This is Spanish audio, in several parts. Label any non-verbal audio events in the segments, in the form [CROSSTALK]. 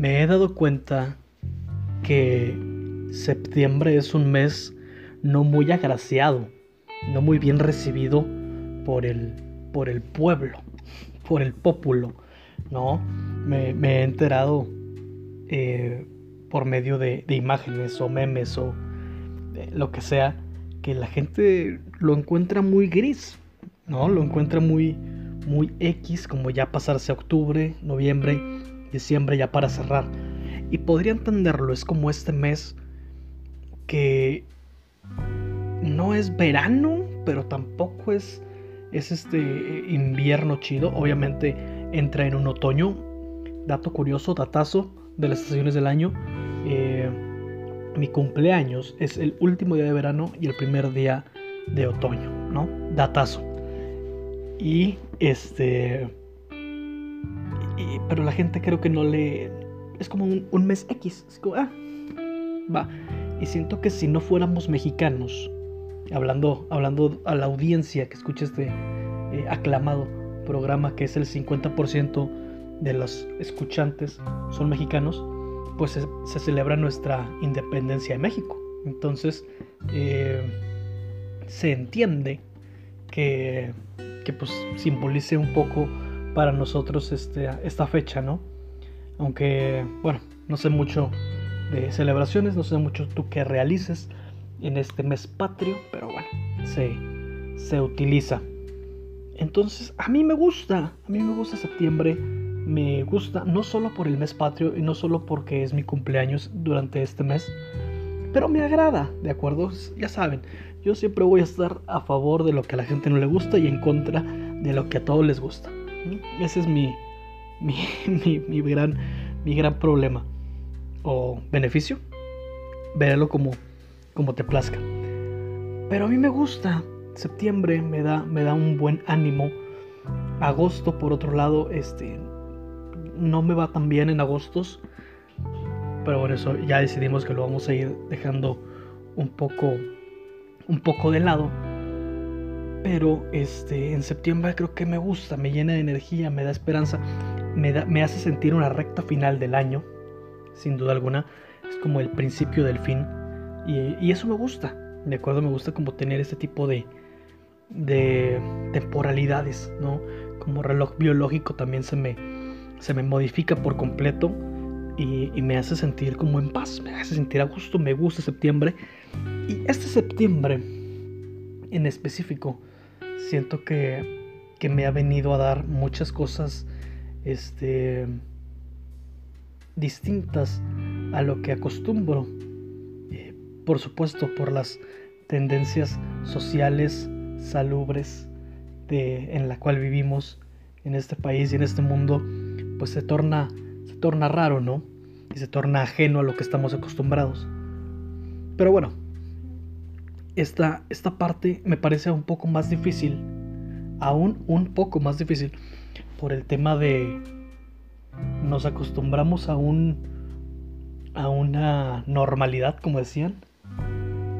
Me he dado cuenta que septiembre es un mes no muy agraciado, no muy bien recibido por el, por el pueblo, [LAUGHS] por el pópulo, ¿no? Me, he enterado eh, por medio de, imágenes o memes o eh, lo que sea, que la gente lo encuentra muy gris, ¿no? Lo encuentra muy, muy X, como ya pasarse octubre, noviembre, diciembre ya para cerrar. Y podría entenderlo, es como este mes que no es verano, pero tampoco es, es este invierno chido. Obviamente entra en un otoño. Dato curioso, datazo de las estaciones del año. Eh, mi cumpleaños es el último día de verano y el primer día de otoño, ¿no? Datazo. Y este. Pero la gente creo que no le. Es como un, mes X. Es como, ah, va. Y siento que si no fuéramos mexicanos, hablando, hablando a la audiencia que escucha este eh, aclamado programa, que es el 50% de los escuchantes son mexicanos, pues se, celebra nuestra independencia de México. Entonces, eh, se entiende que, que, pues simbolice un poco para nosotros este, esta fecha, ¿no? Aunque, bueno, no sé mucho de celebraciones, no sé mucho tú que realices en este mes patrio, pero bueno, se, se utiliza. Entonces, a mí me gusta, a mí me gusta septiembre, me gusta no solo por el mes patrio y no solo porque es mi cumpleaños durante este mes, pero me agrada, ¿de acuerdo? Ya saben, yo siempre voy a estar a favor de lo que a la gente no le gusta y en contra de lo que a todos les gusta. Ese es [LAUGHS] mi, mi, gran, mi gran problema o beneficio. Verlo como, como te plazca. Pero a mí me gusta. Septiembre me da, me da un buen ánimo. Agosto, por otro lado, este, no me va tan bien en agostos. Pero por eso ya decidimos que lo vamos a ir dejando un poco, un poco de lado. Pero este, en septiembre creo que me gusta, me llena de energía, me da esperanza, me, da, me hace sentir una recta final del año, sin duda alguna. Es como el principio del fin. Y, y eso me gusta. De acuerdo, me gusta como tener este tipo de, de temporalidades, ¿no? Como reloj biológico también se me, se me modifica por completo y, me hace sentir como en paz, me hace sentir a gusto, me gusta septiembre. Y este septiembre en específico, siento que, que me ha venido a dar muchas cosas este, distintas a lo que acostumbro. Eh, por supuesto, por las tendencias sociales salubres de, en la cual vivimos en este país y en este mundo pues se torna, se torna raro, ¿no? Y se torna ajeno a lo que estamos acostumbrados. Pero bueno, esta, esta parte me parece un poco más difícil, aún un poco más difícil, por el tema de nos acostumbramos a un a una normalidad, como decían,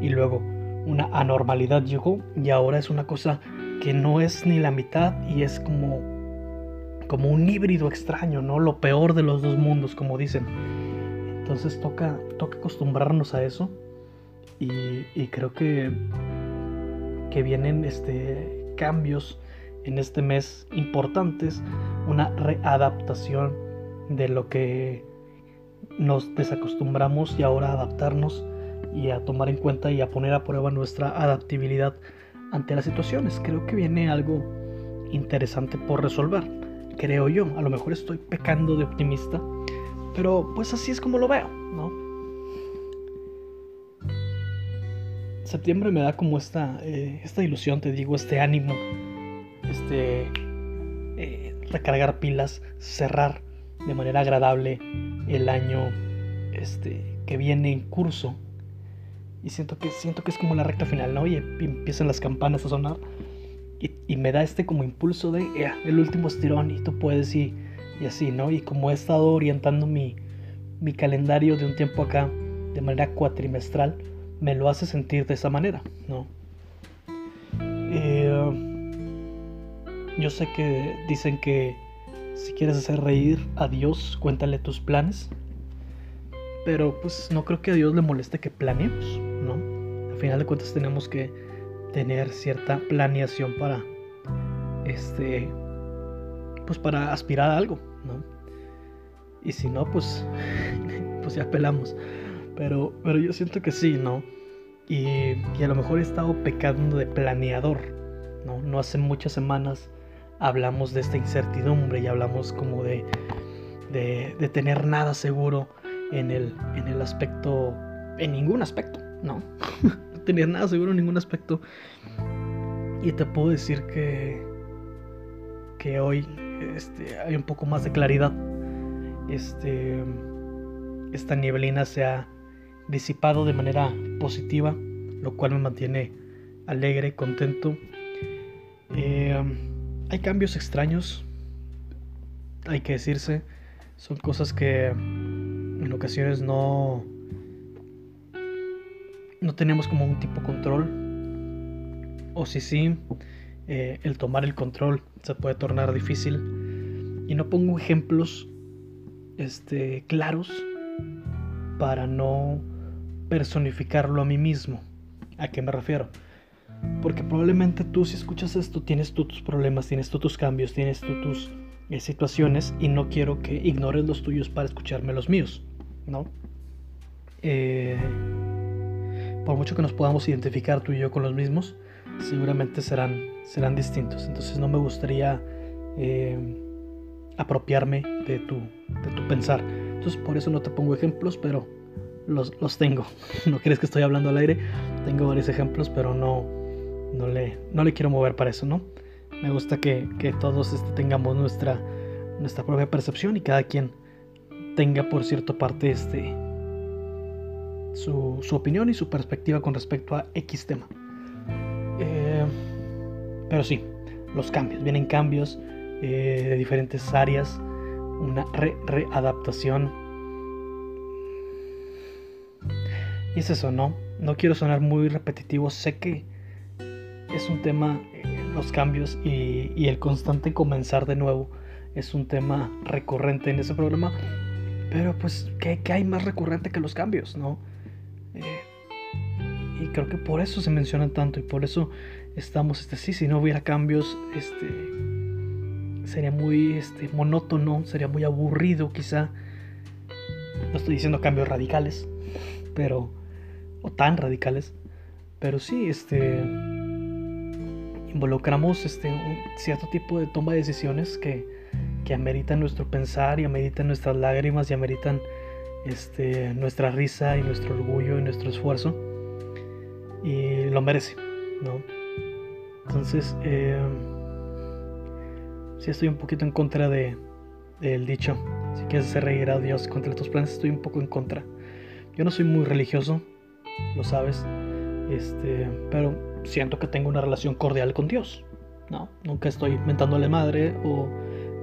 y luego una anormalidad llegó y ahora es una cosa que no es ni la mitad y es como como un híbrido extraño, ¿no? Lo peor de los dos mundos, como dicen. Entonces toca, toca acostumbrarnos a eso. Y, creo que, que vienen este, cambios en este mes importantes. Una readaptación de lo que nos desacostumbramos y ahora adaptarnos y a tomar en cuenta y a poner a prueba nuestra adaptabilidad ante las situaciones. Creo que viene algo interesante por resolver creo yo. A lo mejor estoy pecando de optimista, pero pues así es como lo veo, ¿no? Septiembre me da como esta, eh, esta ilusión, te digo, este ánimo, este eh, recargar pilas, cerrar de manera agradable el año este, que viene en curso. Y siento que, siento que es como la recta final, ¿no? Y empiezan las campanas a sonar y, me da este como impulso de el último estirón y tú puedes y, y así, ¿no? Y como he estado orientando mi, mi calendario de un tiempo acá de manera cuatrimestral, me lo hace sentir de esa manera, ¿no? Eh, yo sé que dicen que si quieres hacer reír a Dios, cuéntale tus planes. pero pues no creo que a Dios le moleste que planeemos, ¿no? Al final de cuentas tenemos que tener cierta planeación para, este, pues para aspirar a algo, ¿no? Y si no, pues, [LAUGHS] pues ya pelamos. Pero, pero yo siento que sí, ¿no? Y, y a lo mejor he estado pecando de planeador, ¿no? No hace muchas semanas hablamos de esta incertidumbre y hablamos como de, de, tener nada seguro en el, en el aspecto, en ningún aspecto, ¿no? [LAUGHS] no tener nada seguro en ningún aspecto. Y te puedo decir que, que hoy este, hay un poco más de claridad. Este, esta nieblina se ha disipado de manera positiva, lo cual me mantiene alegre, contento. Eh, hay cambios extraños, hay que decirse, son cosas que en ocasiones no no tenemos como un tipo control. O si sí eh, el tomar el control se puede tornar difícil. Y no pongo ejemplos este claros para no personificarlo a mí mismo a qué me refiero porque probablemente tú si escuchas esto tienes tú tus problemas, tienes tú tus cambios, tienes tú tus eh, situaciones y no quiero que ignores los tuyos para escucharme los míos, ¿no? Eh, por mucho que nos podamos identificar tú y yo con los mismos, seguramente serán, serán distintos. Entonces no me gustaría eh, apropiarme de tu, de tu pensar. Entonces por eso no te pongo ejemplos, pero los, los tengo. [LAUGHS] no crees que estoy hablando al aire. Tengo varios ejemplos, pero no, no le, no le quiero mover para eso, ¿no? Me gusta que, todos este, tengamos nuestra, nuestra propia percepción y cada quien tenga por cierta parte este, su, opinión y su perspectiva con respecto a X tema. Eh, pero sí, los cambios, vienen cambios eh, de diferentes áreas, una readaptación. Y es eso, ¿no? No quiero sonar muy repetitivo, sé que es un tema, eh, los cambios y, el constante comenzar de nuevo es un tema recurrente en ese programa. Pero pues, ¿qué, hay más recurrente que los cambios, no? Eh, y creo que por eso se mencionan tanto y por eso estamos, este, sí, si no hubiera cambios, este, sería muy, este, monótono, sería muy aburrido quizá. No estoy diciendo cambios radicales, pero, o tan radicales, pero sí, este, involucramos este, un cierto tipo de toma de decisiones que, que ameritan nuestro pensar y ameritan nuestras lágrimas y ameritan este, nuestra risa y nuestro orgullo y nuestro esfuerzo. Y lo merece, ¿no? Entonces, eh, sí estoy un poquito en contra de, del dicho, si quieres hacer reír a Dios contra tus planes, estoy un poco en contra. Yo no soy muy religioso, lo sabes, este, pero siento que tengo una relación cordial con Dios. No, nunca estoy mentándole madre o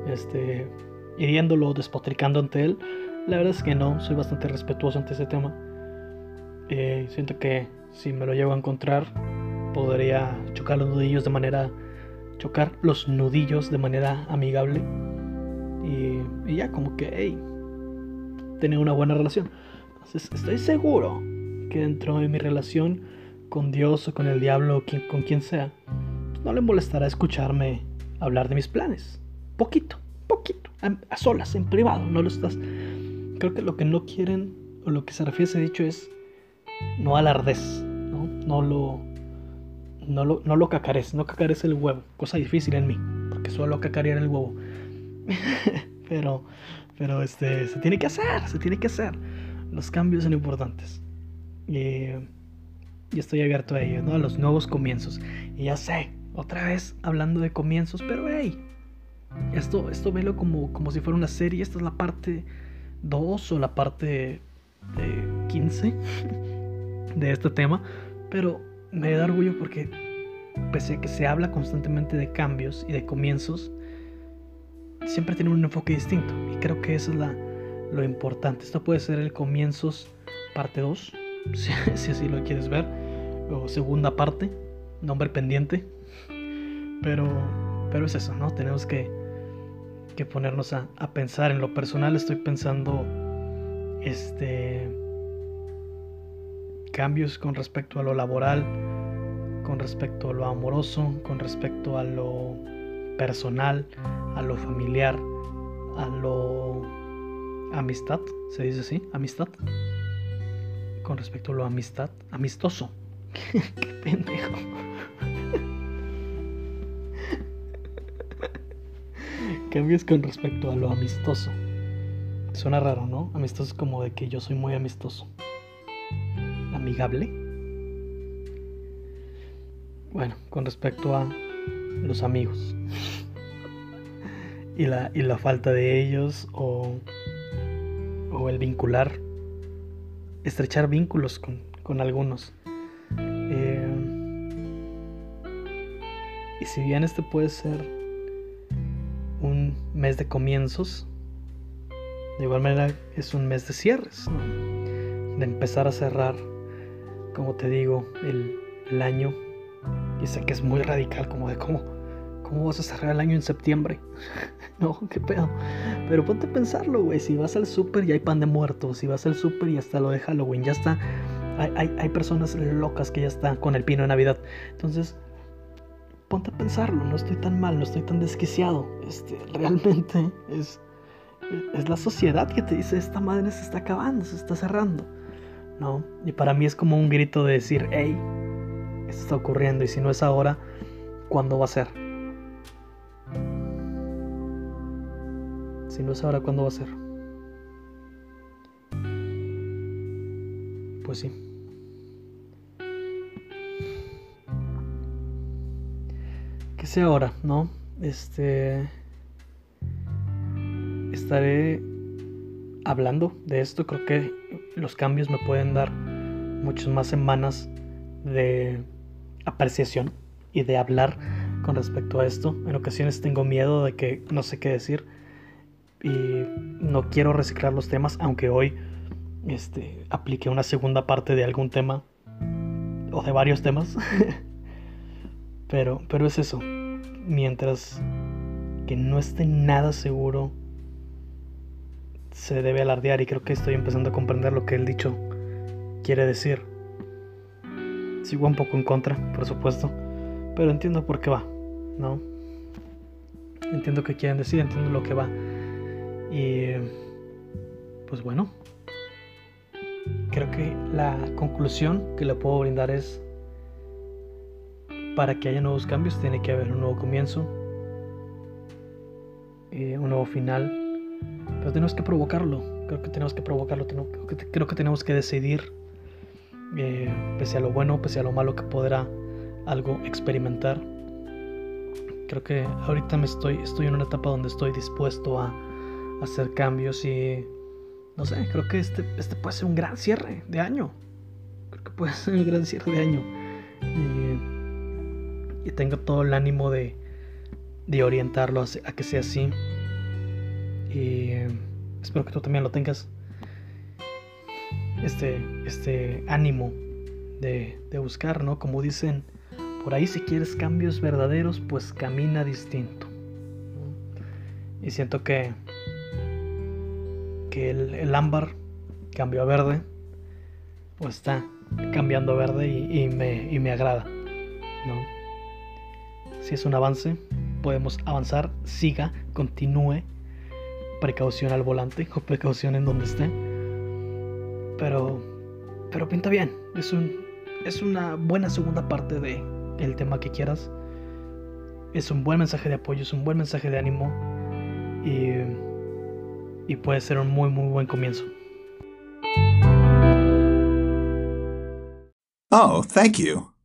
este, hiriéndolo despotricando ante él. La verdad es que no, soy bastante respetuoso ante ese tema. Eh, siento que si me lo llevo a encontrar, podría chocar los nudillos de manera. chocar los nudillos de manera amigable. Y, y ya, como que, hey, tener una buena relación. Entonces, estoy seguro que dentro de mi relación con Dios o con el diablo o con quien sea, no le molestará escucharme hablar de mis planes. Poquito, poquito, a, solas, en privado, no lo estás. Creo que lo que no quieren o lo que se refiere a ese dicho es no alardes, ¿no? No lo, no lo, no lo cacares, no cacares el huevo, cosa difícil en mí, porque suelo cacarear el huevo. [LAUGHS] pero, pero este, se tiene que hacer, se tiene que hacer. Los cambios son importantes. Y y estoy abierto a ello, ¿no? A los nuevos comienzos. Y ya sé, otra vez hablando de comienzos, pero hey, esto, esto velo como, como si fuera una serie. Esta es la parte 2 o la parte 15 [LAUGHS] de este tema. Pero me da orgullo porque pese a que se habla constantemente de cambios y de comienzos, siempre tiene un enfoque distinto. Y creo que eso es la, lo importante. Esto puede ser el comienzos parte 2 [LAUGHS] si, así lo quieres ver, o segunda parte, nombre pendiente. Pero, pero es eso, ¿no? Tenemos que, que ponernos a, a, pensar. En lo personal estoy pensando este cambios con respecto a lo laboral, con respecto a lo amoroso, con respecto a lo personal, a lo familiar, a lo amistad, se dice así, amistad. Con respecto a lo amistad, amistoso. [LAUGHS] Qué pendejo. Cambios con respecto a lo amistoso. Suena raro, ¿no? Amistoso es como de que yo soy muy amistoso. Amigable. Bueno, con respecto a los amigos. [LAUGHS] y, la, y la falta de ellos o, o el vincular. Estrechar vínculos con, con algunos. Eh, y si bien este puede ser un mes de comienzos, de igual manera es un mes de cierres, de empezar a cerrar, como te digo, el, año. Y sé que es muy radical, como de cómo, cómo vas a cerrar el año en septiembre. [LAUGHS] no, qué pedo. Pero ponte a pensarlo, güey. Si vas al súper y hay pan de muertos, si vas al súper y hasta lo de Halloween, ya está. Hay, hay, personas locas que ya están con el pino de Navidad. Entonces, ponte a pensarlo. No estoy tan mal, no estoy tan desquiciado. Este, [LAUGHS] realmente es es la sociedad que te dice, esta madre se está acabando, se está cerrando. ¿No? Y para mí es como un grito de decir, hey, esto está ocurriendo y si no es ahora, ¿cuándo va a ser? Si no es ahora, ¿cuándo va a ser? Pues sí. Que sea ahora, ¿no? Este estaré hablando de esto. Creo que los cambios me pueden dar muchas más semanas de apreciación y de hablar con respecto a esto. En ocasiones tengo miedo de que no sé qué decir y no quiero reciclar los temas, aunque hoy este, apliqué una segunda parte de algún tema o de varios temas. [LAUGHS] pero, pero es eso. Mientras que no esté nada seguro se debe alardear y creo que estoy empezando a comprender lo que el dicho quiere decir. Sigo un poco en contra, por supuesto, pero entiendo por qué va, ¿no? Entiendo qué quieren decir, entiendo lo que va. Y pues bueno, creo que la conclusión que le puedo brindar es, para que haya nuevos cambios tiene que haber un nuevo comienzo, eh, un nuevo final pero tenemos que provocarlo. Creo que tenemos que provocarlo. Creo que, tenemos que decidir, eh, pese a lo bueno, pese a lo malo que podrá algo experimentar. Creo que ahorita me estoy, estoy en una etapa donde estoy dispuesto a, hacer cambios y no sé, creo que este, este puede ser un gran cierre de año. Creo que puede [LAUGHS] ser un gran cierre de año. Y, tengo todo el ánimo de, de orientarlo a que sea así. Y espero que tú también lo tengas. Este, este ánimo de, buscar, ¿no? Como dicen por ahí, si quieres cambios verdaderos, pues camina distinto. Y siento que, el, ámbar cambió a verde, o está cambiando a verde y, me, y me agrada. ¿no? Si es un avance, podemos avanzar, siga, continúe precaución al volante o precaución en donde esté. Pero, pero pinta bien. Es, un, es una buena segunda parte de el tema que quieras. Es un buen mensaje de apoyo, es un buen mensaje de ánimo y, y puede ser un muy, muy buen comienzo. Oh, thank you.